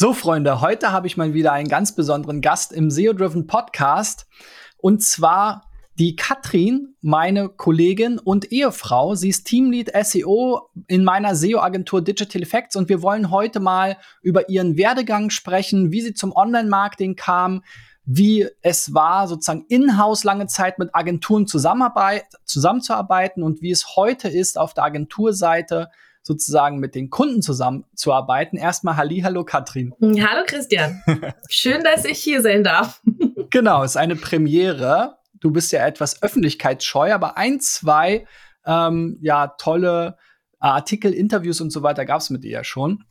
So, Freunde, heute habe ich mal wieder einen ganz besonderen Gast im SEO-Driven Podcast. Und zwar die Katrin, meine Kollegin und Ehefrau. Sie ist Teamlead SEO in meiner SEO-Agentur Digital Effects und wir wollen heute mal über ihren Werdegang sprechen, wie sie zum Online-Marketing kam, wie es war, sozusagen in-house lange Zeit mit Agenturen zusammenzuarbeiten und wie es heute ist, auf der Agenturseite sozusagen mit den Kunden zusammenzuarbeiten. Erstmal Halli, hallo Katrin. Hallo Christian. Schön, dass ich hier sein darf. genau, ist eine Premiere. Du bist ja etwas öffentlichkeitsscheu, aber ein, zwei ähm, ja tolle Artikel, Interviews und so weiter gab es mit dir ja schon.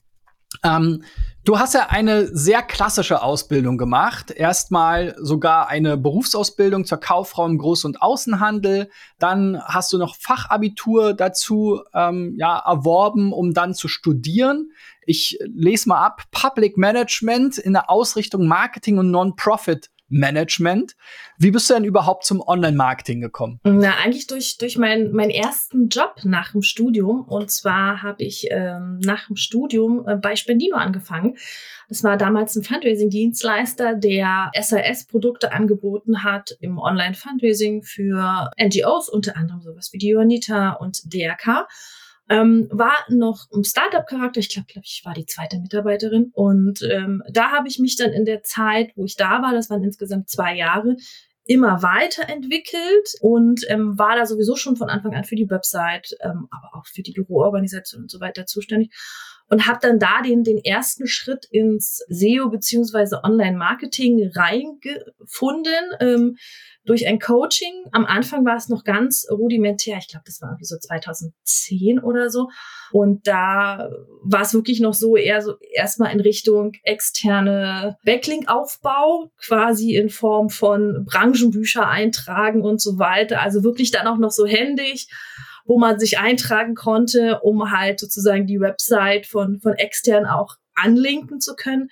Ähm, du hast ja eine sehr klassische Ausbildung gemacht. Erstmal sogar eine Berufsausbildung zur Kauffrau im Groß- und Außenhandel. Dann hast du noch Fachabitur dazu ähm, ja, erworben, um dann zu studieren. Ich lese mal ab. Public Management in der Ausrichtung Marketing und Non-Profit Management. Wie bist du denn überhaupt zum Online-Marketing gekommen? Na, eigentlich durch, durch meinen mein ersten Job nach dem Studium. Und zwar habe ich ähm, nach dem Studium äh, bei Spendino angefangen. Das war damals ein Fundraising-Dienstleister, der SAS-Produkte angeboten hat im Online-Fundraising für NGOs, unter anderem sowas wie die Johanniter und DRK. Ähm, war noch im Startup-Charakter. Ich glaube, glaub, ich war die zweite Mitarbeiterin. Und ähm, da habe ich mich dann in der Zeit, wo ich da war, das waren insgesamt zwei Jahre, immer weiterentwickelt und ähm, war da sowieso schon von Anfang an für die Website, ähm, aber auch für die Büroorganisation und so weiter zuständig und habe dann da den, den ersten Schritt ins SEO beziehungsweise Online-Marketing reingefunden ähm, durch ein Coaching. Am Anfang war es noch ganz rudimentär. Ich glaube, das war irgendwie so 2010 oder so. Und da war es wirklich noch so eher so erstmal in Richtung externe Backlink-Aufbau, quasi in Form von Branchenbücher eintragen und so weiter. Also wirklich dann auch noch so händig wo man sich eintragen konnte, um halt sozusagen die Website von, von extern auch anlinken zu können.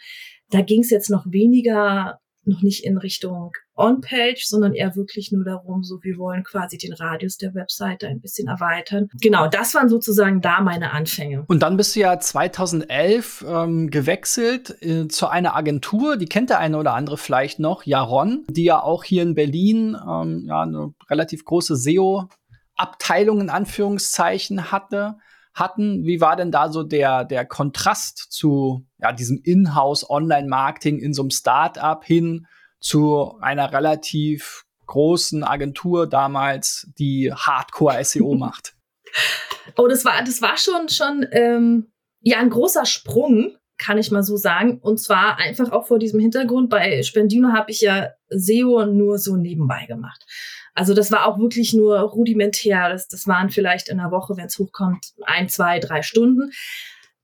Da ging es jetzt noch weniger, noch nicht in Richtung On-Page, sondern eher wirklich nur darum, so wir wollen quasi den Radius der Webseite ein bisschen erweitern. Genau, das waren sozusagen da meine Anfänge. Und dann bist du ja 2011 ähm, gewechselt äh, zu einer Agentur, die kennt der eine oder andere vielleicht noch, Jaron, die ja auch hier in Berlin ähm, ja eine relativ große SEO Abteilung in Anführungszeichen hatte, hatten. Wie war denn da so der, der Kontrast zu ja, diesem Inhouse Online-Marketing in so einem Start-up hin zu einer relativ großen Agentur damals, die Hardcore-SEO macht? Oh, das war, das war schon, schon ähm, ja ein großer Sprung, kann ich mal so sagen. Und zwar einfach auch vor diesem Hintergrund. Bei Spendino habe ich ja SEO nur so nebenbei gemacht. Also das war auch wirklich nur rudimentär. Das, das waren vielleicht in der Woche, wenn es hochkommt, ein, zwei, drei Stunden.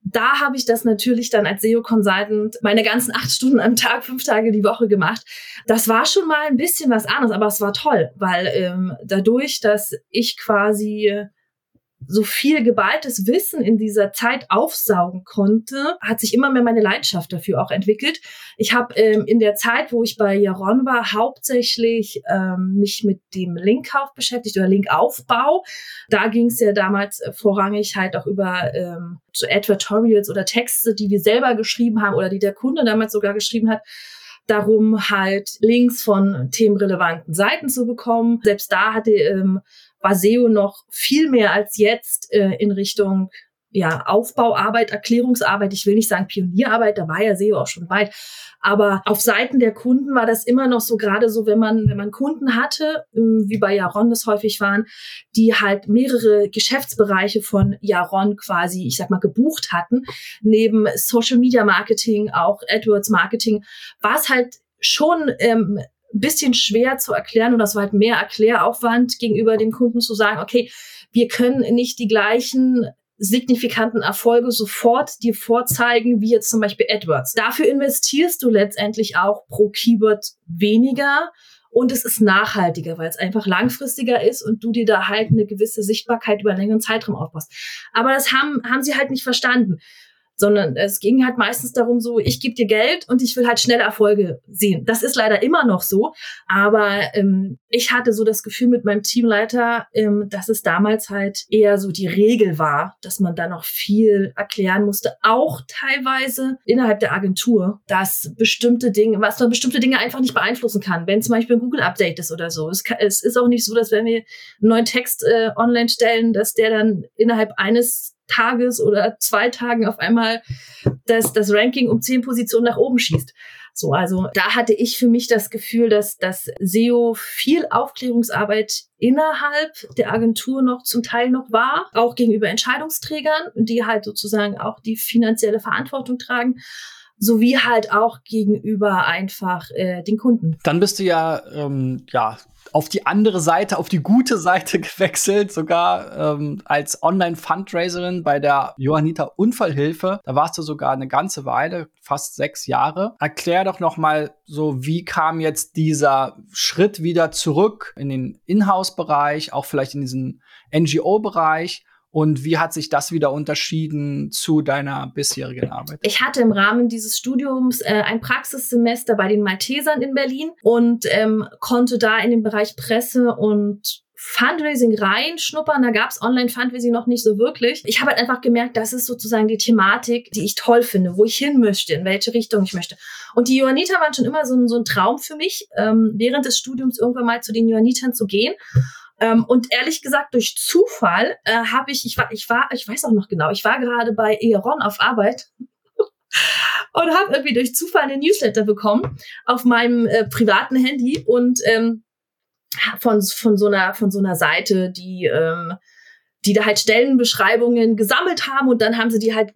Da habe ich das natürlich dann als SEO-Consultant meine ganzen acht Stunden am Tag, fünf Tage die Woche gemacht. Das war schon mal ein bisschen was anderes, aber es war toll, weil ähm, dadurch, dass ich quasi so viel geballtes Wissen in dieser Zeit aufsaugen konnte, hat sich immer mehr meine Leidenschaft dafür auch entwickelt. Ich habe ähm, in der Zeit, wo ich bei Jaron war, hauptsächlich ähm, mich mit dem Linkkauf beschäftigt oder Linkaufbau. Da ging es ja damals äh, vorrangig halt auch über ähm, so Advertorials oder Texte, die wir selber geschrieben haben oder die der Kunde damals sogar geschrieben hat darum, halt Links von themenrelevanten Seiten zu bekommen. Selbst da hatte ähm, war SEO noch viel mehr als jetzt äh, in Richtung ja, Aufbauarbeit, Erklärungsarbeit, ich will nicht sagen Pionierarbeit, da war ja SEO auch schon weit. Aber auf Seiten der Kunden war das immer noch so, gerade so, wenn man, wenn man Kunden hatte, ähm, wie bei Jaron das häufig waren, die halt mehrere Geschäftsbereiche von Jaron quasi, ich sag mal, gebucht hatten, neben Social Media Marketing, auch AdWords Marketing, war es halt schon ähm, bisschen schwer zu erklären und das war halt mehr Erkläraufwand gegenüber dem Kunden zu sagen, okay, wir können nicht die gleichen signifikanten Erfolge sofort dir vorzeigen, wie jetzt zum Beispiel AdWords. Dafür investierst du letztendlich auch pro Keyword weniger und es ist nachhaltiger, weil es einfach langfristiger ist und du dir da halt eine gewisse Sichtbarkeit über einen längeren Zeitraum aufbaust. Aber das haben, haben sie halt nicht verstanden sondern es ging halt meistens darum so, ich gebe dir Geld und ich will halt schnelle Erfolge sehen. Das ist leider immer noch so, aber ähm, ich hatte so das Gefühl mit meinem Teamleiter, ähm, dass es damals halt eher so die Regel war, dass man da noch viel erklären musste, auch teilweise innerhalb der Agentur, dass bestimmte Dinge, was man bestimmte Dinge einfach nicht beeinflussen kann, wenn zum Beispiel ein Google-Update ist oder so. Es, kann, es, ist auch nicht so, dass wenn wir einen neuen Text äh, online stellen, dass der dann innerhalb eines Tages oder zwei Tagen auf einmal das, das Ranking um zehn Positionen nach oben schießt. So, also da hatte ich für mich das Gefühl, dass das SEO viel Aufklärungsarbeit innerhalb der Agentur noch zum Teil noch war, auch gegenüber Entscheidungsträgern, die halt sozusagen auch die finanzielle Verantwortung tragen sowie halt auch gegenüber einfach äh, den Kunden. Dann bist du ja ähm, ja auf die andere Seite, auf die gute Seite gewechselt, sogar ähm, als Online-Fundraiserin bei der Johanniter Unfallhilfe. Da warst du sogar eine ganze Weile, fast sechs Jahre. Erklär doch noch mal so, wie kam jetzt dieser Schritt wieder zurück in den Inhouse-Bereich, auch vielleicht in diesen NGO-Bereich und wie hat sich das wieder unterschieden zu deiner bisherigen Arbeit? Ich hatte im Rahmen dieses Studiums äh, ein Praxissemester bei den Maltesern in Berlin und ähm, konnte da in den Bereich Presse und Fundraising reinschnuppern. Da gab's Online-Fundraising noch nicht so wirklich. Ich habe halt einfach gemerkt, das ist sozusagen die Thematik, die ich toll finde, wo ich hin möchte, in welche Richtung ich möchte. Und die Johanniter waren schon immer so ein, so ein Traum für mich, ähm, während des Studiums irgendwann mal zu den Johannitern zu gehen. Ähm, und ehrlich gesagt, durch Zufall äh, habe ich, ich war, ich war, ich weiß auch noch genau, ich war gerade bei Eron auf Arbeit und habe irgendwie durch Zufall eine Newsletter bekommen auf meinem äh, privaten Handy und ähm, von von so einer von so einer Seite, die ähm, die da halt Stellenbeschreibungen gesammelt haben und dann haben sie die halt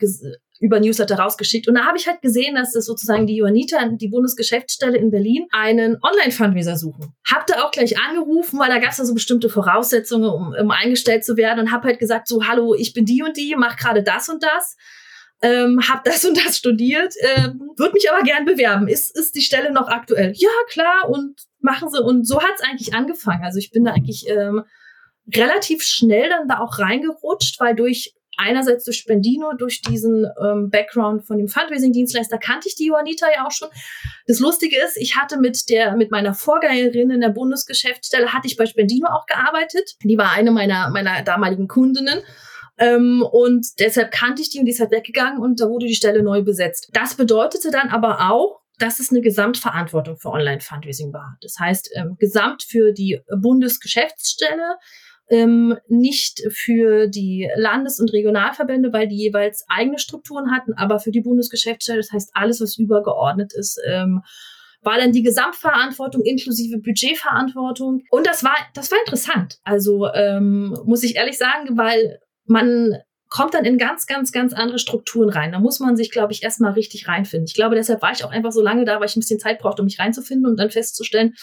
über Newsletter rausgeschickt. Und da habe ich halt gesehen, dass das sozusagen die Johanniter, die Bundesgeschäftsstelle in Berlin, einen Online-Fundraiser suchen. Hab da auch gleich angerufen, weil da gab es da so bestimmte Voraussetzungen, um, um eingestellt zu werden und habe halt gesagt, so, hallo, ich bin die und die, mach gerade das und das. Ähm, hab das und das studiert, ähm, würde mich aber gern bewerben. Ist, ist die Stelle noch aktuell? Ja, klar, und machen sie. Und so hat's eigentlich angefangen. Also ich bin da eigentlich ähm, relativ schnell dann da auch reingerutscht, weil durch einerseits durch Spendino, durch diesen ähm, Background von dem Fundraising-Dienstleister kannte ich die Juanita ja auch schon. Das Lustige ist, ich hatte mit der, mit meiner Vorgängerin in der Bundesgeschäftsstelle, hatte ich bei Spendino auch gearbeitet. Die war eine meiner, meiner damaligen Kundinnen. Ähm, und deshalb kannte ich die und die ist halt weggegangen und da wurde die Stelle neu besetzt. Das bedeutete dann aber auch, dass es eine Gesamtverantwortung für Online-Fundraising war. Das heißt, ähm, gesamt für die Bundesgeschäftsstelle, ähm, nicht für die Landes- und Regionalverbände, weil die jeweils eigene Strukturen hatten, aber für die Bundesgeschäftsstelle, das heißt alles, was übergeordnet ist, ähm, war dann die Gesamtverantwortung inklusive Budgetverantwortung. Und das war, das war interessant. Also ähm, muss ich ehrlich sagen, weil man kommt dann in ganz, ganz, ganz andere Strukturen rein. Da muss man sich, glaube ich, erstmal richtig reinfinden. Ich glaube, deshalb war ich auch einfach so lange da, weil ich ein bisschen Zeit brauchte, um mich reinzufinden und dann festzustellen,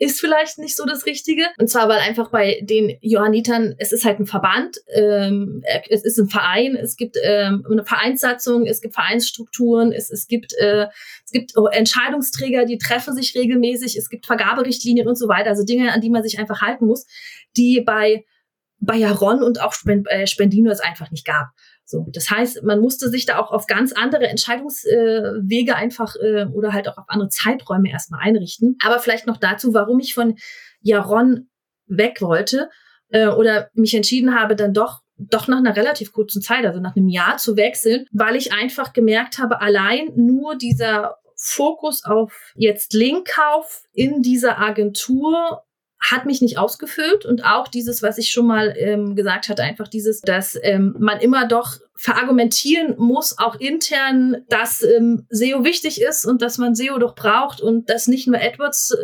ist vielleicht nicht so das Richtige. Und zwar, weil einfach bei den Johannitern, es ist halt ein Verband, ähm, es ist ein Verein, es gibt ähm, eine Vereinssatzung, es gibt Vereinsstrukturen, es, es gibt äh, es gibt Entscheidungsträger, die treffen sich regelmäßig, es gibt Vergaberichtlinien und so weiter, also Dinge, an die man sich einfach halten muss, die bei bei und auch äh, Spendino es einfach nicht gab. So, das heißt, man musste sich da auch auf ganz andere Entscheidungswege einfach äh, oder halt auch auf andere Zeiträume erstmal einrichten. Aber vielleicht noch dazu, warum ich von Jaron weg wollte äh, oder mich entschieden habe, dann doch doch nach einer relativ kurzen Zeit, also nach einem Jahr zu wechseln, weil ich einfach gemerkt habe, allein nur dieser Fokus auf jetzt Linkkauf in dieser Agentur hat mich nicht ausgefüllt und auch dieses, was ich schon mal ähm, gesagt hatte, einfach dieses, dass ähm, man immer doch verargumentieren muss, auch intern, dass ähm, SEO wichtig ist und dass man SEO doch braucht und dass nicht nur AdWords äh,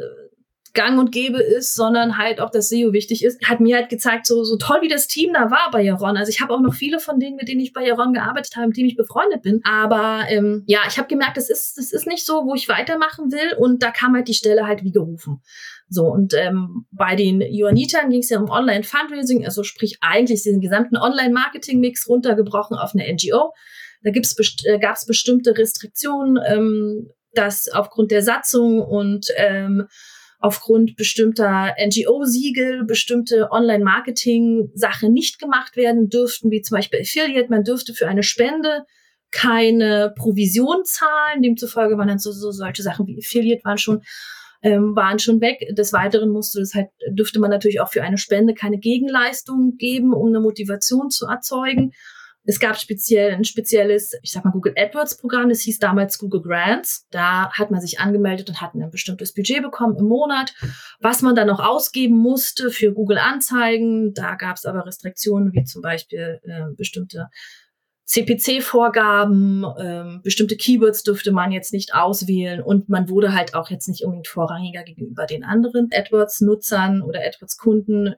gang und gäbe ist, sondern halt auch das SEO wichtig ist, hat mir halt gezeigt, so, so toll wie das Team da war bei Jaron. Also ich habe auch noch viele von denen, mit denen ich bei Jaron gearbeitet habe, mit denen ich befreundet bin. Aber ähm, ja, ich habe gemerkt, das ist, das ist nicht so, wo ich weitermachen will. Und da kam halt die Stelle halt wie gerufen. So, und ähm, bei den Johannitern ging es ja um Online-Fundraising, also sprich eigentlich den gesamten Online-Marketing-Mix runtergebrochen auf eine NGO. Da gibt's best äh, gab es bestimmte Restriktionen, ähm, dass aufgrund der Satzung und ähm, aufgrund bestimmter NGO-Siegel bestimmte Online-Marketing-Sachen nicht gemacht werden dürften, wie zum Beispiel Affiliate. Man dürfte für eine Spende keine Provision zahlen. Demzufolge waren dann so, so solche Sachen wie Affiliate waren schon ähm, waren schon weg. Des Weiteren musste das halt, dürfte man natürlich auch für eine Spende keine Gegenleistung geben, um eine Motivation zu erzeugen. Es gab speziell ein spezielles, ich sag mal, Google AdWords Programm, das hieß damals Google Grants. Da hat man sich angemeldet und hat ein bestimmtes Budget bekommen im Monat, was man dann noch ausgeben musste für Google Anzeigen. Da gab es aber Restriktionen, wie zum Beispiel äh, bestimmte CPC-Vorgaben, ähm, bestimmte Keywords dürfte man jetzt nicht auswählen und man wurde halt auch jetzt nicht unbedingt vorrangiger gegenüber den anderen AdWords-Nutzern oder AdWords-Kunden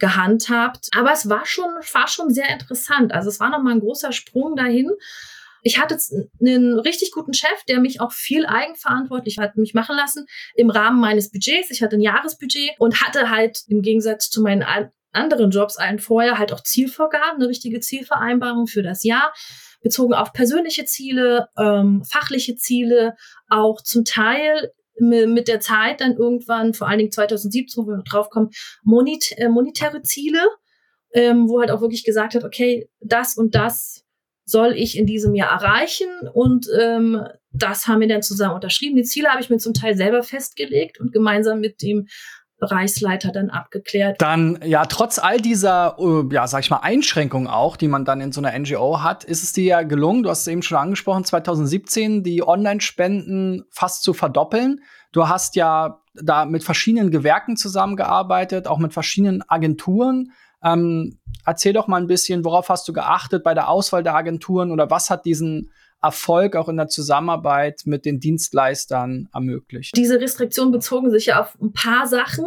gehandhabt. Aber es war schon, war schon sehr interessant. Also es war nochmal ein großer Sprung dahin. Ich hatte einen richtig guten Chef, der mich auch viel eigenverantwortlich hat mich machen lassen im Rahmen meines Budgets. Ich hatte ein Jahresbudget und hatte halt im Gegensatz zu meinen anderen Jobs allen vorher halt auch Zielvorgaben, eine richtige Zielvereinbarung für das Jahr, bezogen auf persönliche Ziele, ähm, fachliche Ziele, auch zum Teil mit der Zeit dann irgendwann, vor allen Dingen 2017, wo wir draufkommen, monit äh, monetäre Ziele, ähm, wo halt auch wirklich gesagt hat, okay, das und das soll ich in diesem Jahr erreichen und ähm, das haben wir dann zusammen unterschrieben. Die Ziele habe ich mir zum Teil selber festgelegt und gemeinsam mit dem Bereichsleiter dann abgeklärt. Dann, ja, trotz all dieser, äh, ja, sag ich mal, Einschränkungen auch, die man dann in so einer NGO hat, ist es dir ja gelungen, du hast es eben schon angesprochen, 2017 die Online-Spenden fast zu verdoppeln. Du hast ja da mit verschiedenen Gewerken zusammengearbeitet, auch mit verschiedenen Agenturen. Ähm, erzähl doch mal ein bisschen, worauf hast du geachtet bei der Auswahl der Agenturen oder was hat diesen Erfolg auch in der Zusammenarbeit mit den Dienstleistern ermöglicht? Diese Restriktionen bezogen sich ja auf ein paar Sachen.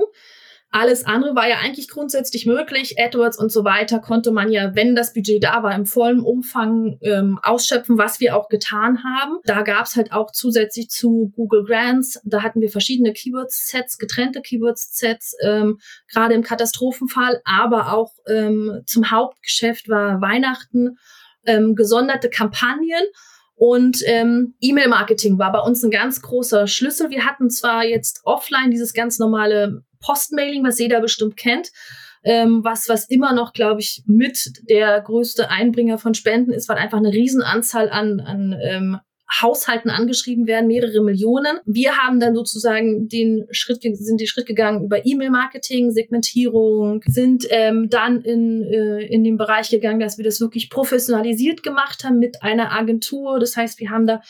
Alles andere war ja eigentlich grundsätzlich möglich. AdWords und so weiter konnte man ja, wenn das Budget da war, im vollen Umfang ähm, ausschöpfen, was wir auch getan haben. Da gab es halt auch zusätzlich zu Google Grants, da hatten wir verschiedene Keywords-Sets, getrennte Keywords-Sets, ähm, gerade im Katastrophenfall, aber auch ähm, zum Hauptgeschäft war Weihnachten, ähm, gesonderte Kampagnen. Und ähm, E-Mail-Marketing war bei uns ein ganz großer Schlüssel. Wir hatten zwar jetzt offline dieses ganz normale Postmailing, was jeder bestimmt kennt, ähm, was, was immer noch, glaube ich, mit der größte Einbringer von Spenden ist, weil einfach eine Riesenanzahl an, an ähm, Haushalten angeschrieben werden, mehrere Millionen. Wir haben dann sozusagen den Schritt, sind den Schritt gegangen über E-Mail-Marketing, Segmentierung, sind ähm, dann in, äh, in den Bereich gegangen, dass wir das wirklich professionalisiert gemacht haben mit einer Agentur. Das heißt, wir haben da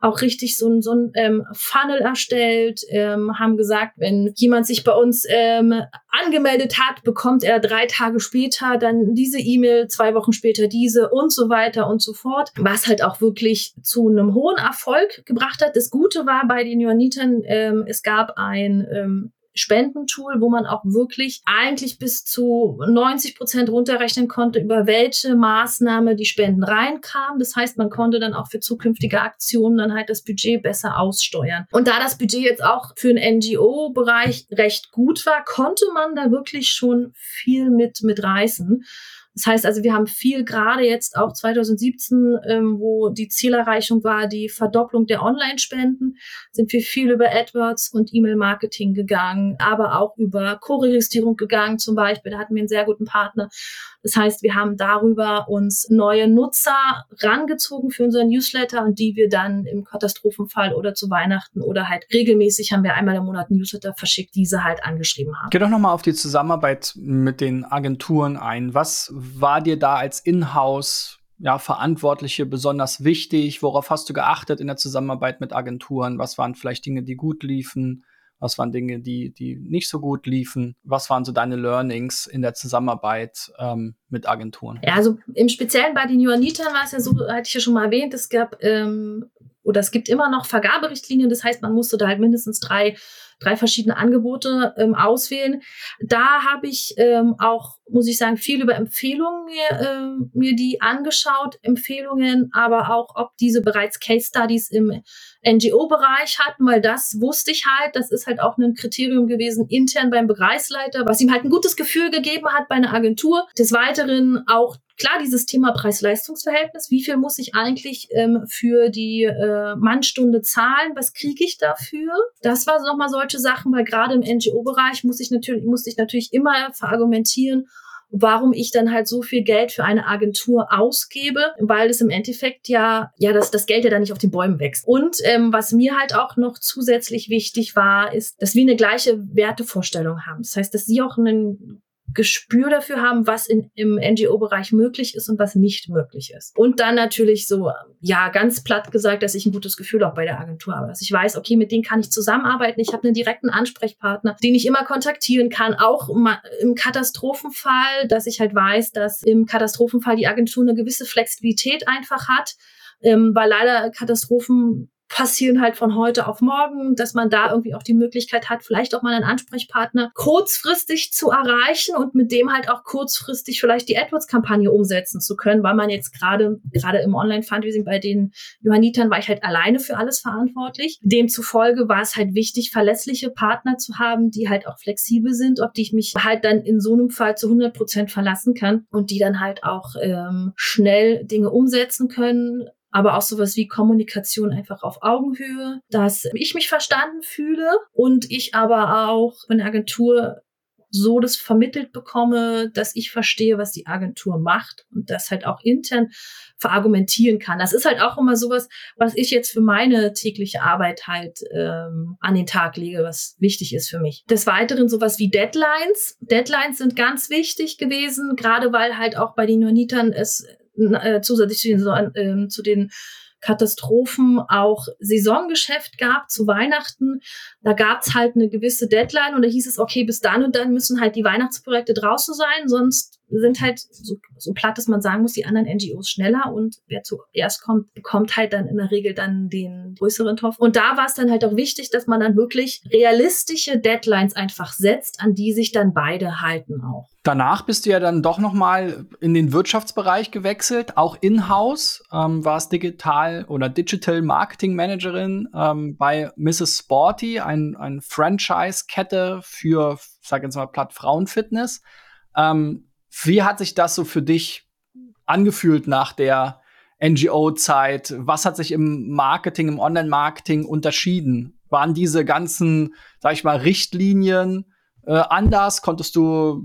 auch richtig so ein, so ein ähm, Funnel erstellt, ähm, haben gesagt, wenn jemand sich bei uns ähm, angemeldet hat, bekommt er drei Tage später dann diese E-Mail, zwei Wochen später diese und so weiter und so fort, was halt auch wirklich zu einem hohen Erfolg gebracht hat. Das Gute war bei den Johannitern, ähm, es gab ein ähm, Spendentool, wo man auch wirklich eigentlich bis zu 90 Prozent runterrechnen konnte, über welche Maßnahme die Spenden reinkamen. Das heißt, man konnte dann auch für zukünftige Aktionen dann halt das Budget besser aussteuern. Und da das Budget jetzt auch für den NGO-Bereich recht gut war, konnte man da wirklich schon viel mit, mit reißen. Das heißt also, wir haben viel gerade jetzt auch 2017, ähm, wo die Zielerreichung war, die Verdopplung der Online-Spenden, sind wir viel über AdWords und E-Mail-Marketing gegangen, aber auch über Co-Registrierung gegangen zum Beispiel. Da hatten wir einen sehr guten Partner. Das heißt, wir haben darüber uns neue Nutzer rangezogen für unseren Newsletter und die wir dann im Katastrophenfall oder zu Weihnachten oder halt regelmäßig haben wir einmal im Monat Newsletter verschickt, diese halt angeschrieben haben. Geh doch nochmal auf die Zusammenarbeit mit den Agenturen ein. Was war dir da als Inhouse ja, Verantwortliche besonders wichtig? Worauf hast du geachtet in der Zusammenarbeit mit Agenturen? Was waren vielleicht Dinge, die gut liefen? Was waren Dinge, die, die nicht so gut liefen? Was waren so deine Learnings in der Zusammenarbeit ähm, mit Agenturen? Ja, also im Speziellen bei den Johannitern war es ja so, hatte ich ja schon mal erwähnt, es gab ähm, oder es gibt immer noch Vergaberichtlinien. Das heißt, man musste da halt mindestens drei drei verschiedene Angebote ähm, auswählen. Da habe ich ähm, auch, muss ich sagen, viel über Empfehlungen mir, äh, mir die angeschaut, Empfehlungen, aber auch, ob diese bereits Case Studies im NGO-Bereich hatten, weil das wusste ich halt, das ist halt auch ein Kriterium gewesen intern beim Bereichsleiter, was ihm halt ein gutes Gefühl gegeben hat bei einer Agentur. Des Weiteren auch klar dieses Thema Preis-Leistungs-Verhältnis. Wie viel muss ich eigentlich ähm, für die äh, Mannstunde zahlen? Was kriege ich dafür? Das war nochmal solche Sachen, weil gerade im NGO-Bereich muss ich natürlich, musste ich natürlich immer verargumentieren, warum ich dann halt so viel Geld für eine Agentur ausgebe, weil es im Endeffekt ja, ja, das, das Geld ja dann nicht auf den Bäumen wächst. Und ähm, was mir halt auch noch zusätzlich wichtig war, ist, dass wir eine gleiche Wertevorstellung haben. Das heißt, dass sie auch einen Gespür dafür haben, was in, im NGO-Bereich möglich ist und was nicht möglich ist. Und dann natürlich so, ja, ganz platt gesagt, dass ich ein gutes Gefühl auch bei der Agentur habe. Dass ich weiß, okay, mit denen kann ich zusammenarbeiten. Ich habe einen direkten Ansprechpartner, den ich immer kontaktieren kann, auch im Katastrophenfall, dass ich halt weiß, dass im Katastrophenfall die Agentur eine gewisse Flexibilität einfach hat. Ähm, weil leider Katastrophen passieren halt von heute auf morgen, dass man da irgendwie auch die Möglichkeit hat, vielleicht auch mal einen Ansprechpartner kurzfristig zu erreichen und mit dem halt auch kurzfristig vielleicht die AdWords-Kampagne umsetzen zu können, weil man jetzt gerade, gerade im Online-Fundraising bei den Johannitern war ich halt alleine für alles verantwortlich. Demzufolge war es halt wichtig, verlässliche Partner zu haben, die halt auch flexibel sind, auf die ich mich halt dann in so einem Fall zu 100 Prozent verlassen kann und die dann halt auch ähm, schnell Dinge umsetzen können, aber auch sowas wie Kommunikation einfach auf Augenhöhe, dass ich mich verstanden fühle und ich aber auch von der Agentur so das vermittelt bekomme, dass ich verstehe, was die Agentur macht und das halt auch intern verargumentieren kann. Das ist halt auch immer sowas, was ich jetzt für meine tägliche Arbeit halt ähm, an den Tag lege, was wichtig ist für mich. Des Weiteren sowas wie Deadlines. Deadlines sind ganz wichtig gewesen, gerade weil halt auch bei den Jonitern es äh, zusätzlich zu den, äh, zu den Katastrophen auch Saisongeschäft gab zu Weihnachten. Da gab's halt eine gewisse Deadline und da hieß es, okay, bis dann und dann müssen halt die Weihnachtsprojekte draußen sein, sonst sind halt, so, so platt, dass man sagen muss, die anderen NGOs schneller und wer zuerst kommt, bekommt halt dann in der Regel dann den größeren Topf. Und da war es dann halt auch wichtig, dass man dann wirklich realistische Deadlines einfach setzt, an die sich dann beide halten auch. Danach bist du ja dann doch noch mal in den Wirtschaftsbereich gewechselt, auch in-house, ähm, warst digital oder Digital Marketing Managerin ähm, bei Mrs. Sporty, ein, ein Franchise-Kette für, sag jetzt mal, Platt Frauenfitness. Ähm, wie hat sich das so für dich angefühlt nach der NGO-Zeit? Was hat sich im Marketing, im Online-Marketing unterschieden? Waren diese ganzen, sag ich mal, Richtlinien äh, anders? Konntest du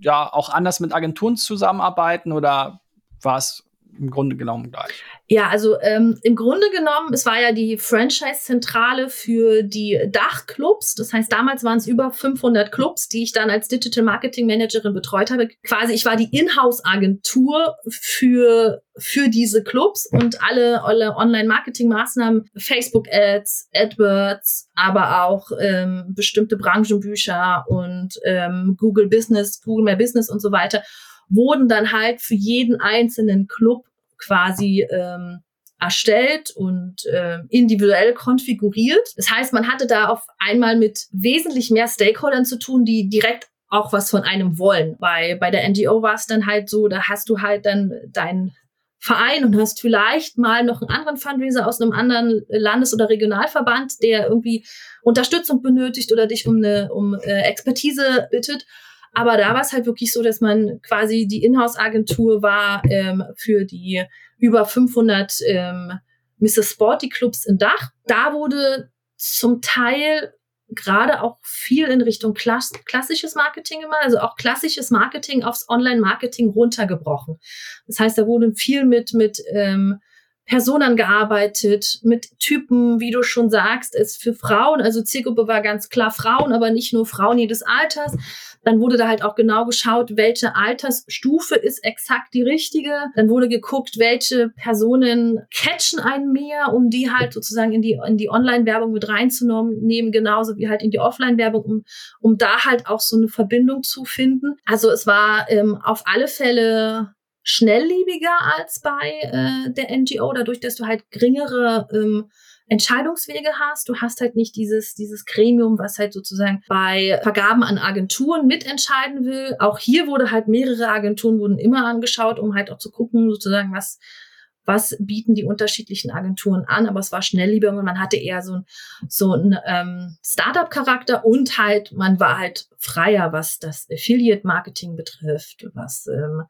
ja auch anders mit Agenturen zusammenarbeiten oder war es im Grunde genommen gleich? Ja, also ähm, im Grunde genommen, es war ja die Franchise-Zentrale für die Dachclubs. Das heißt, damals waren es über 500 Clubs, die ich dann als Digital Marketing Managerin betreut habe. Quasi, ich war die Inhouse-Agentur für für diese Clubs und alle, alle Online-Marketing-Maßnahmen, Facebook-Ads, AdWords, aber auch ähm, bestimmte Branchenbücher und ähm, Google Business, Google My Business und so weiter wurden dann halt für jeden einzelnen Club quasi ähm, erstellt und äh, individuell konfiguriert. Das heißt, man hatte da auf einmal mit wesentlich mehr Stakeholdern zu tun, die direkt auch was von einem wollen. Bei, bei der NGO war es dann halt so, da hast du halt dann deinen Verein und hast vielleicht mal noch einen anderen Fundraiser aus einem anderen Landes- oder Regionalverband, der irgendwie Unterstützung benötigt oder dich um eine um äh, Expertise bittet. Aber da war es halt wirklich so, dass man quasi die Inhouse-Agentur war ähm, für die über 500 ähm, Mrs. Sporty Clubs in Dach. Da wurde zum Teil gerade auch viel in Richtung Klass klassisches Marketing gemacht, also auch klassisches Marketing aufs Online-Marketing runtergebrochen. Das heißt, da wurde viel mit, mit ähm, Personen gearbeitet, mit Typen, wie du schon sagst, ist für Frauen, also Zielgruppe war ganz klar Frauen, aber nicht nur Frauen jedes Alters. Dann wurde da halt auch genau geschaut, welche Altersstufe ist exakt die richtige. Dann wurde geguckt, welche Personen catchen einen mehr, um die halt sozusagen in die, in die Online-Werbung mit reinzunehmen, genauso wie halt in die Offline-Werbung, um, um da halt auch so eine Verbindung zu finden. Also es war ähm, auf alle Fälle schnelllebiger als bei äh, der NGO, dadurch, dass du halt geringere ähm, Entscheidungswege hast. Du hast halt nicht dieses, dieses Gremium, was halt sozusagen bei Vergaben an Agenturen mitentscheiden will. Auch hier wurde halt mehrere Agenturen wurden immer angeschaut, um halt auch zu gucken, sozusagen, was, was bieten die unterschiedlichen Agenturen an. Aber es war schnelllebiger und man hatte eher so ein, so ein ähm, Startup-Charakter und halt, man war halt freier, was das Affiliate-Marketing betrifft, was ähm,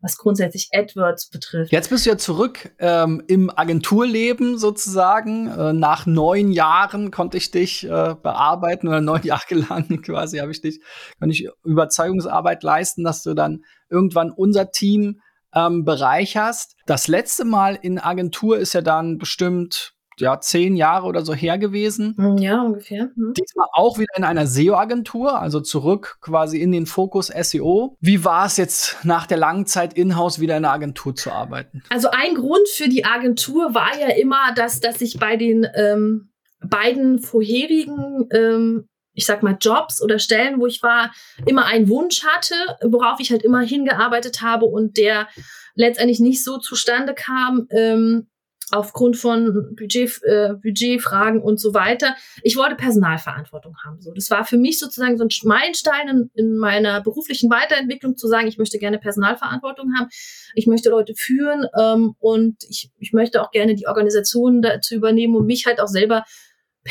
was grundsätzlich AdWords betrifft. Jetzt bist du ja zurück ähm, im Agenturleben sozusagen. Äh, nach neun Jahren konnte ich dich äh, bearbeiten oder neun Jahre lang quasi habe ich dich, konnte ich Überzeugungsarbeit leisten, dass du dann irgendwann unser Team ähm, bereicherst. Das letzte Mal in Agentur ist ja dann bestimmt ja, zehn Jahre oder so her gewesen. Hm, ja, ungefähr. Hm. Diesmal auch wieder in einer SEO-Agentur, also zurück quasi in den Fokus SEO. Wie war es jetzt nach der langen Zeit in-house wieder in der Agentur zu arbeiten? Also ein Grund für die Agentur war ja immer, dass, dass ich bei den ähm, beiden vorherigen ähm, ich sag mal, Jobs oder Stellen, wo ich war, immer einen Wunsch hatte, worauf ich halt immer hingearbeitet habe und der letztendlich nicht so zustande kam, ähm, aufgrund von Budget, äh, Budgetfragen und so weiter. Ich wollte Personalverantwortung haben. So, das war für mich sozusagen so ein Meilenstein in, in meiner beruflichen Weiterentwicklung zu sagen, ich möchte gerne Personalverantwortung haben, ich möchte Leute führen ähm, und ich, ich möchte auch gerne die Organisation dazu übernehmen und mich halt auch selber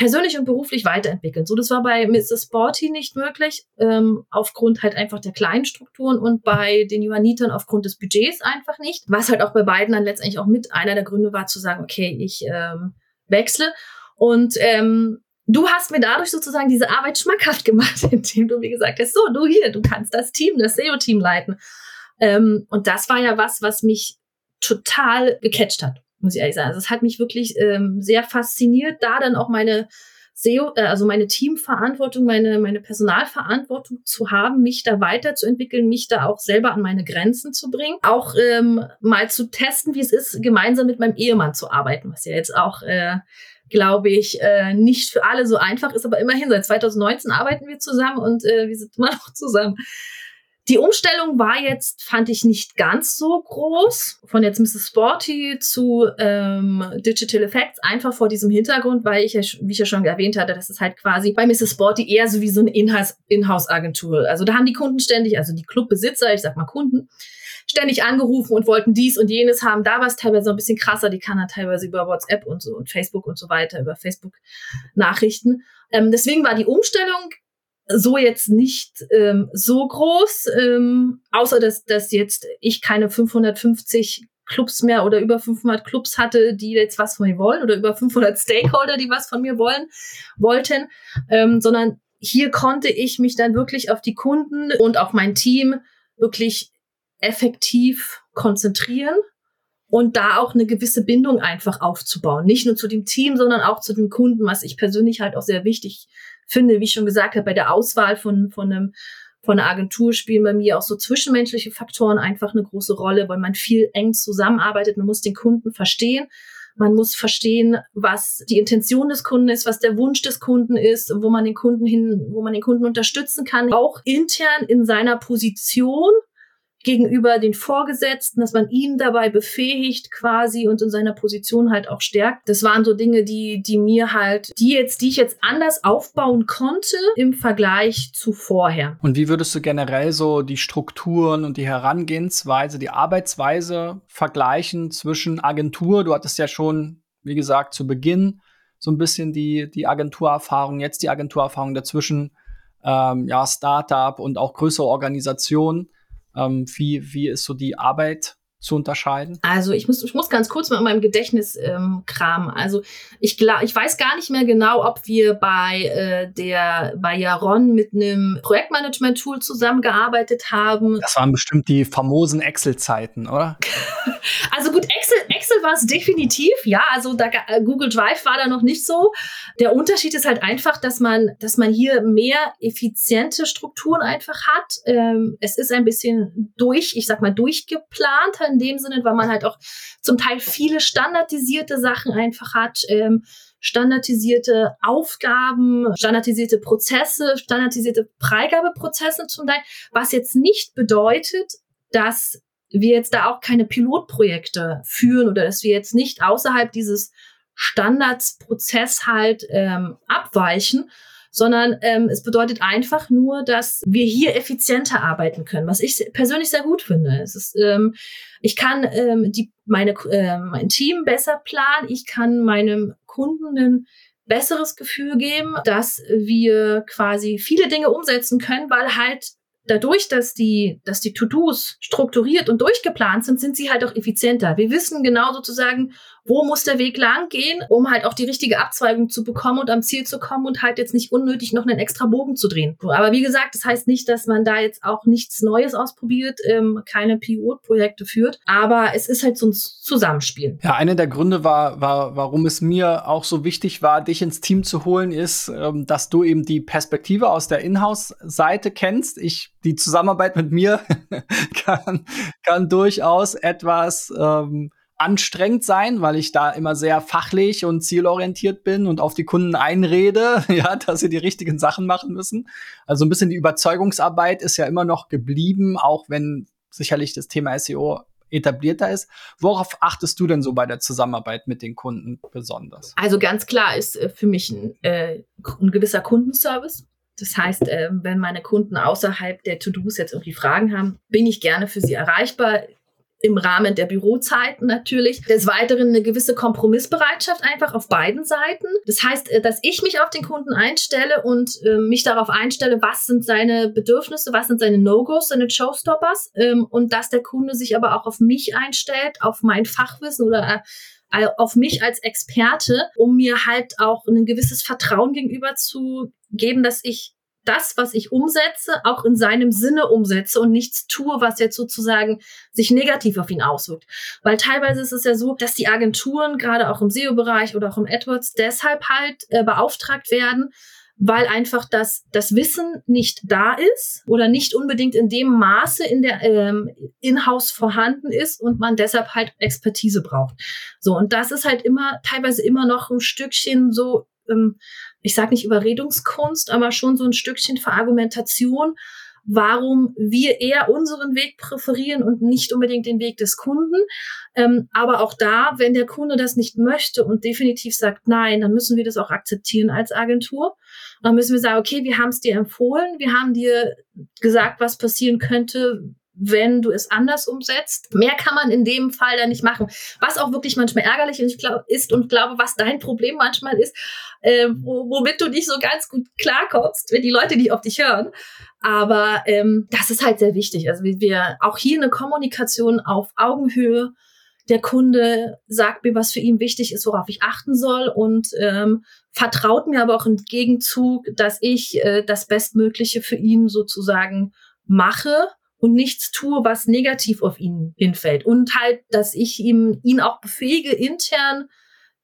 persönlich und beruflich weiterentwickeln. So, das war bei Mrs. Sporty nicht möglich, ähm, aufgrund halt einfach der kleinen Strukturen und bei den Johannitern aufgrund des Budgets einfach nicht. Was halt auch bei beiden dann letztendlich auch mit einer der Gründe war, zu sagen, okay, ich ähm, wechsle. Und ähm, du hast mir dadurch sozusagen diese Arbeit schmackhaft gemacht, indem du mir gesagt hast, so, du hier, du kannst das Team, das SEO-Team leiten. Ähm, und das war ja was, was mich total gecatcht hat muss ich ehrlich sagen. Also es hat mich wirklich ähm, sehr fasziniert, da dann auch meine SEO, äh, also meine Teamverantwortung, meine, meine Personalverantwortung zu haben, mich da weiterzuentwickeln, mich da auch selber an meine Grenzen zu bringen. Auch ähm, mal zu testen, wie es ist, gemeinsam mit meinem Ehemann zu arbeiten, was ja jetzt auch, äh, glaube ich, äh, nicht für alle so einfach ist, aber immerhin seit 2019 arbeiten wir zusammen und äh, wir sind immer noch zusammen. Die Umstellung war jetzt, fand ich nicht ganz so groß. Von jetzt Mrs. Sporty zu ähm, Digital Effects, einfach vor diesem Hintergrund, weil ich wie ich ja schon erwähnt hatte, das ist halt quasi bei Mrs. Sporty eher so wie so eine Inhouse-Agentur. Also da haben die Kunden ständig, also die Clubbesitzer, ich sag mal Kunden, ständig angerufen und wollten dies und jenes haben. Da war es teilweise so ein bisschen krasser. Die kann dann teilweise über WhatsApp und so und Facebook und so weiter, über Facebook Nachrichten. Ähm, deswegen war die Umstellung so jetzt nicht ähm, so groß, ähm, außer dass, dass jetzt ich keine 550 Clubs mehr oder über 500 Clubs hatte, die jetzt was von mir wollen oder über 500 Stakeholder, die was von mir wollen, wollten, ähm, sondern hier konnte ich mich dann wirklich auf die Kunden und auf mein Team wirklich effektiv konzentrieren und da auch eine gewisse Bindung einfach aufzubauen. Nicht nur zu dem Team, sondern auch zu den Kunden, was ich persönlich halt auch sehr wichtig finde, wie ich schon gesagt habe, bei der Auswahl von, von einem von einer Agentur spielen bei mir auch so zwischenmenschliche Faktoren einfach eine große Rolle, weil man viel eng zusammenarbeitet. Man muss den Kunden verstehen. Man muss verstehen, was die Intention des Kunden ist, was der Wunsch des Kunden ist, wo man den Kunden hin, wo man den Kunden unterstützen kann. Auch intern in seiner Position gegenüber den Vorgesetzten, dass man ihn dabei befähigt quasi und in seiner Position halt auch stärkt. Das waren so Dinge, die, die mir halt, die jetzt, die ich jetzt anders aufbauen konnte im Vergleich zu vorher. Und wie würdest du generell so die Strukturen und die Herangehensweise, die Arbeitsweise vergleichen zwischen Agentur? Du hattest ja schon, wie gesagt, zu Beginn so ein bisschen die, die Agenturerfahrung, jetzt die Agenturerfahrung dazwischen, ähm, ja, Startup und auch größere Organisationen. Ähm, wie, wie ist so die Arbeit zu unterscheiden? Also ich muss, ich muss ganz kurz mal in meinem Gedächtnis ähm, kramen. Also ich glaube, ich weiß gar nicht mehr genau, ob wir bei äh, der bei Jaron mit einem Projektmanagement-Tool zusammengearbeitet haben. Das waren bestimmt die famosen Excel-Zeiten, oder? also gut, Excel, Excel war es definitiv, ja. Also da, äh, Google Drive war da noch nicht so. Der Unterschied ist halt einfach, dass man, dass man hier mehr effiziente Strukturen einfach hat. Ähm, es ist ein bisschen durch, ich sag mal, durchgeplant in dem Sinne, weil man halt auch zum Teil viele standardisierte Sachen einfach hat. Ähm, standardisierte Aufgaben, standardisierte Prozesse, standardisierte Freigabeprozesse zum Teil, was jetzt nicht bedeutet, dass wir jetzt da auch keine Pilotprojekte führen oder dass wir jetzt nicht außerhalb dieses Standardsprozess halt ähm, abweichen, sondern ähm, es bedeutet einfach nur, dass wir hier effizienter arbeiten können, was ich persönlich sehr gut finde. Es ist, ähm, ich kann ähm, die, meine, äh, mein Team besser planen, ich kann meinem Kunden ein besseres Gefühl geben, dass wir quasi viele Dinge umsetzen können, weil halt dadurch, dass die, dass die To-Dos strukturiert und durchgeplant sind, sind sie halt auch effizienter. Wir wissen genau sozusagen, wo muss der Weg lang gehen, um halt auch die richtige Abzweigung zu bekommen und am Ziel zu kommen und halt jetzt nicht unnötig noch einen extra Bogen zu drehen. Aber wie gesagt, das heißt nicht, dass man da jetzt auch nichts Neues ausprobiert, ähm, keine Pilotprojekte führt, aber es ist halt so ein Zusammenspiel. Ja, einer der Gründe war, war, warum es mir auch so wichtig war, dich ins Team zu holen, ist, ähm, dass du eben die Perspektive aus der Inhouse-Seite kennst. Ich die Zusammenarbeit mit mir kann, kann durchaus etwas ähm, anstrengend sein, weil ich da immer sehr fachlich und zielorientiert bin und auf die Kunden einrede, ja, dass sie die richtigen Sachen machen müssen. Also ein bisschen die Überzeugungsarbeit ist ja immer noch geblieben, auch wenn sicherlich das Thema SEO etablierter ist. Worauf achtest du denn so bei der Zusammenarbeit mit den Kunden besonders? Also ganz klar ist äh, für mich ein, äh, ein gewisser Kundenservice. Das heißt, äh, wenn meine Kunden außerhalb der To-Dos jetzt irgendwie Fragen haben, bin ich gerne für sie erreichbar im Rahmen der Bürozeiten natürlich. Des Weiteren eine gewisse Kompromissbereitschaft einfach auf beiden Seiten. Das heißt, äh, dass ich mich auf den Kunden einstelle und äh, mich darauf einstelle, was sind seine Bedürfnisse, was sind seine No-Gos, seine Showstoppers ähm, und dass der Kunde sich aber auch auf mich einstellt, auf mein Fachwissen oder äh, auf mich als Experte, um mir halt auch ein gewisses Vertrauen gegenüber zu geben, dass ich das, was ich umsetze, auch in seinem Sinne umsetze und nichts tue, was jetzt sozusagen sich negativ auf ihn auswirkt. Weil teilweise ist es ja so, dass die Agenturen, gerade auch im SEO-Bereich oder auch im AdWords, deshalb halt äh, beauftragt werden, weil einfach das, das Wissen nicht da ist oder nicht unbedingt in dem Maße in der ähm, Inhouse vorhanden ist und man deshalb halt Expertise braucht. So, und das ist halt immer, teilweise immer noch ein Stückchen so, ähm, ich sage nicht Überredungskunst, aber schon so ein Stückchen Verargumentation, warum wir eher unseren Weg präferieren und nicht unbedingt den Weg des Kunden. Ähm, aber auch da, wenn der Kunde das nicht möchte und definitiv sagt nein, dann müssen wir das auch akzeptieren als Agentur. Dann müssen wir sagen, okay, wir haben es dir empfohlen, wir haben dir gesagt, was passieren könnte, wenn du es anders umsetzt. Mehr kann man in dem Fall dann nicht machen. Was auch wirklich manchmal ärgerlich ist und glaube, was dein Problem manchmal ist, äh, womit du nicht so ganz gut klarkommst, wenn die Leute nicht auf dich hören. Aber ähm, das ist halt sehr wichtig. Also wir auch hier eine Kommunikation auf Augenhöhe. Der Kunde sagt mir, was für ihn wichtig ist, worauf ich achten soll und ähm, vertraut mir aber auch im Gegenzug, dass ich äh, das Bestmögliche für ihn sozusagen mache und nichts tue, was negativ auf ihn hinfällt. Und halt, dass ich ihm, ihn auch befähige, intern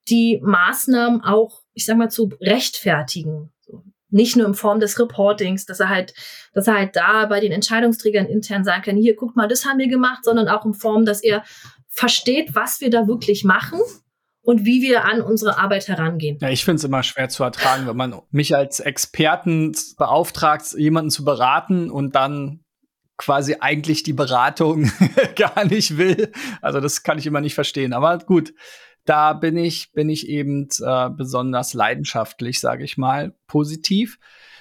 die Maßnahmen auch, ich sag mal, zu rechtfertigen. Nicht nur in Form des Reportings, dass er halt, dass er halt da bei den Entscheidungsträgern intern sagen kann, hier, guck mal, das haben wir gemacht, sondern auch in Form, dass er versteht, was wir da wirklich machen und wie wir an unsere Arbeit herangehen. Ja, ich finde es immer schwer zu ertragen, wenn man mich als Experten beauftragt, jemanden zu beraten und dann quasi eigentlich die Beratung gar nicht will. Also das kann ich immer nicht verstehen. Aber gut, da bin ich, bin ich eben äh, besonders leidenschaftlich, sage ich mal, positiv.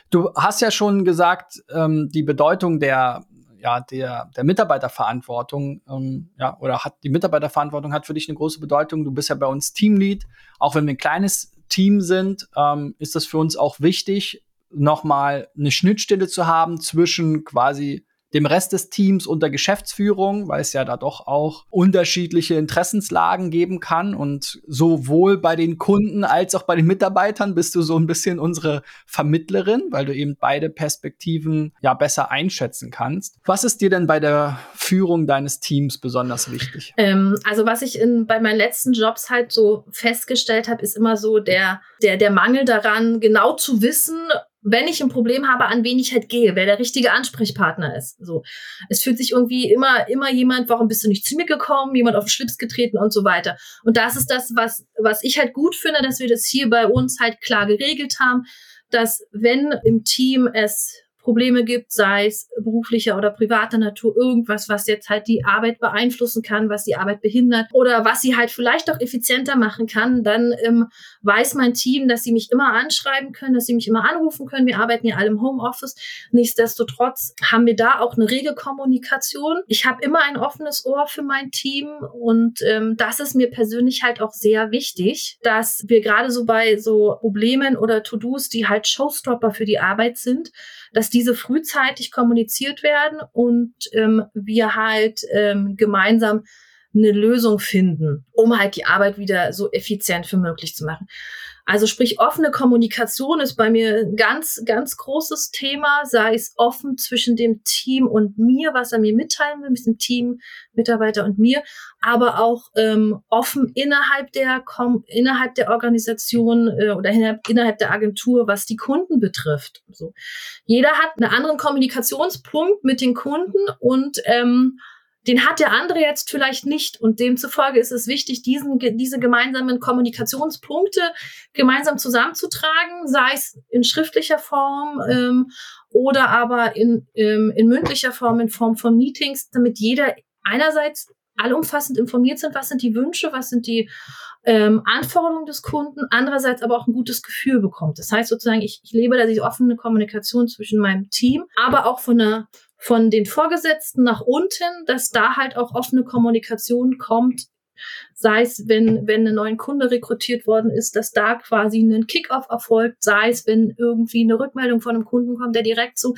Du hast ja schon gesagt, ähm, die Bedeutung der ja, der, der Mitarbeiterverantwortung, ähm, ja, oder hat die Mitarbeiterverantwortung hat für dich eine große Bedeutung. Du bist ja bei uns Teamlead. Auch wenn wir ein kleines Team sind, ähm, ist das für uns auch wichtig, nochmal eine Schnittstelle zu haben zwischen quasi dem Rest des Teams und der Geschäftsführung, weil es ja da doch auch unterschiedliche Interessenslagen geben kann. Und sowohl bei den Kunden als auch bei den Mitarbeitern bist du so ein bisschen unsere Vermittlerin, weil du eben beide Perspektiven ja besser einschätzen kannst. Was ist dir denn bei der Führung deines Teams besonders wichtig? Ähm, also was ich in, bei meinen letzten Jobs halt so festgestellt habe, ist immer so der, der, der Mangel daran, genau zu wissen, wenn ich ein Problem habe, an wen ich halt gehe, wer der richtige Ansprechpartner ist. So, es fühlt sich irgendwie immer immer jemand, warum bist du nicht zu mir gekommen, jemand auf den Schlips getreten und so weiter. Und das ist das, was was ich halt gut finde, dass wir das hier bei uns halt klar geregelt haben, dass wenn im Team es Probleme gibt, sei es beruflicher oder privater Natur, irgendwas, was jetzt halt die Arbeit beeinflussen kann, was die Arbeit behindert oder was sie halt vielleicht auch effizienter machen kann, dann ähm, weiß mein Team, dass sie mich immer anschreiben können, dass sie mich immer anrufen können. Wir arbeiten ja alle im Homeoffice. Nichtsdestotrotz haben wir da auch eine rege Kommunikation. Ich habe immer ein offenes Ohr für mein Team und ähm, das ist mir persönlich halt auch sehr wichtig, dass wir gerade so bei so Problemen oder To-Dos, die halt Showstopper für die Arbeit sind, dass diese frühzeitig kommuniziert werden und ähm, wir halt ähm, gemeinsam eine Lösung finden, um halt die Arbeit wieder so effizient wie möglich zu machen. Also sprich, offene Kommunikation ist bei mir ein ganz, ganz großes Thema, sei es offen zwischen dem Team und mir, was er mir mitteilen will, mit dem Team, Mitarbeiter und mir, aber auch ähm, offen innerhalb der innerhalb der Organisation äh, oder innerhalb, innerhalb der Agentur, was die Kunden betrifft. So. Jeder hat einen anderen Kommunikationspunkt mit den Kunden und ähm, den hat der andere jetzt vielleicht nicht. Und demzufolge ist es wichtig, diesen, diese gemeinsamen Kommunikationspunkte gemeinsam zusammenzutragen, sei es in schriftlicher Form ähm, oder aber in, ähm, in mündlicher Form, in Form von Meetings, damit jeder einerseits allumfassend informiert sind, was sind die Wünsche, was sind die ähm, Anforderungen des Kunden, andererseits aber auch ein gutes Gefühl bekommt. Das heißt sozusagen, ich, ich lebe da die offene Kommunikation zwischen meinem Team, aber auch von der von den Vorgesetzten nach unten, dass da halt auch offene Kommunikation kommt, sei es, wenn, wenn ein neuer Kunde rekrutiert worden ist, dass da quasi ein Kickoff erfolgt, sei es, wenn irgendwie eine Rückmeldung von einem Kunden kommt, der direkt so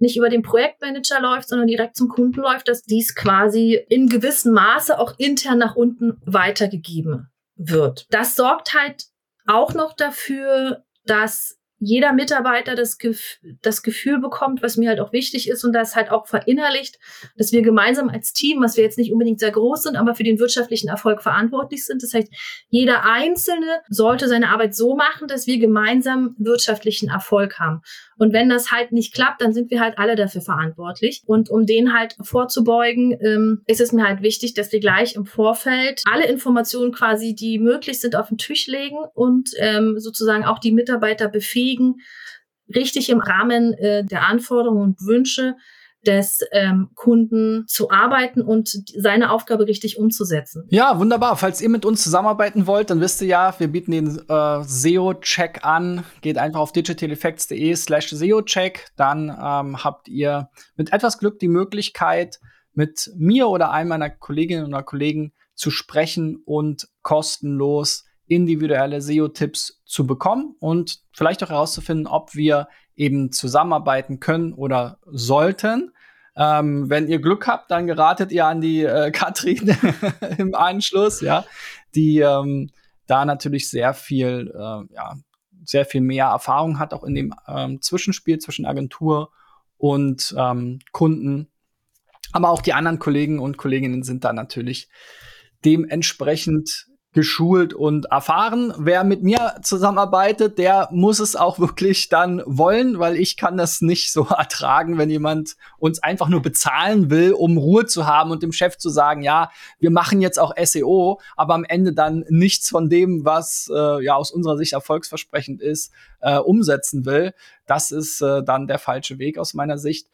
nicht über den Projektmanager läuft, sondern direkt zum Kunden läuft, dass dies quasi in gewissem Maße auch intern nach unten weitergegeben wird. Das sorgt halt auch noch dafür, dass jeder Mitarbeiter das, Gef das Gefühl bekommt, was mir halt auch wichtig ist und das halt auch verinnerlicht, dass wir gemeinsam als Team, was wir jetzt nicht unbedingt sehr groß sind, aber für den wirtschaftlichen Erfolg verantwortlich sind. Das heißt, jeder Einzelne sollte seine Arbeit so machen, dass wir gemeinsam wirtschaftlichen Erfolg haben. Und wenn das halt nicht klappt, dann sind wir halt alle dafür verantwortlich. Und um den halt vorzubeugen, ähm, ist es mir halt wichtig, dass wir gleich im Vorfeld alle Informationen quasi, die möglich sind, auf den Tisch legen und ähm, sozusagen auch die Mitarbeiter befähigen, richtig im Rahmen äh, der Anforderungen und Wünsche des ähm, Kunden zu arbeiten und seine Aufgabe richtig umzusetzen. Ja, wunderbar. Falls ihr mit uns zusammenarbeiten wollt, dann wisst ihr ja, wir bieten den äh, SEO-Check an. Geht einfach auf digitaleffects.de slash SEO-Check. Dann ähm, habt ihr mit etwas Glück die Möglichkeit, mit mir oder einem meiner Kolleginnen oder Kollegen zu sprechen und kostenlos individuelle SEO-Tipps zu bekommen und vielleicht auch herauszufinden, ob wir eben zusammenarbeiten können oder sollten. Ähm, wenn ihr Glück habt, dann geratet ihr an die äh, Katrin im Anschluss, ja, die ähm, da natürlich sehr viel, äh, ja, sehr viel mehr Erfahrung hat, auch in dem ähm, Zwischenspiel zwischen Agentur und ähm, Kunden. Aber auch die anderen Kollegen und Kolleginnen sind da natürlich dementsprechend geschult und erfahren. Wer mit mir zusammenarbeitet, der muss es auch wirklich dann wollen, weil ich kann das nicht so ertragen, wenn jemand uns einfach nur bezahlen will, um Ruhe zu haben und dem Chef zu sagen, ja, wir machen jetzt auch SEO, aber am Ende dann nichts von dem, was äh, ja aus unserer Sicht erfolgsversprechend ist, äh, umsetzen will. Das ist äh, dann der falsche Weg aus meiner Sicht.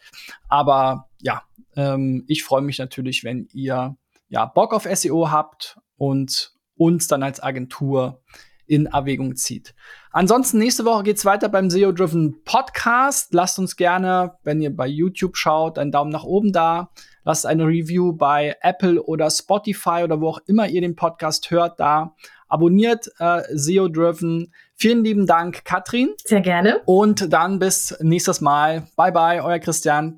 Aber ja, ähm, ich freue mich natürlich, wenn ihr ja Bock auf SEO habt und uns dann als Agentur in Erwägung zieht. Ansonsten nächste Woche geht's weiter beim SEO Driven Podcast. Lasst uns gerne, wenn ihr bei YouTube schaut, einen Daumen nach oben da. Lasst eine Review bei Apple oder Spotify oder wo auch immer ihr den Podcast hört da. Abonniert äh, SEO Driven. Vielen lieben Dank, Katrin. Sehr gerne. Und dann bis nächstes Mal. Bye bye, euer Christian.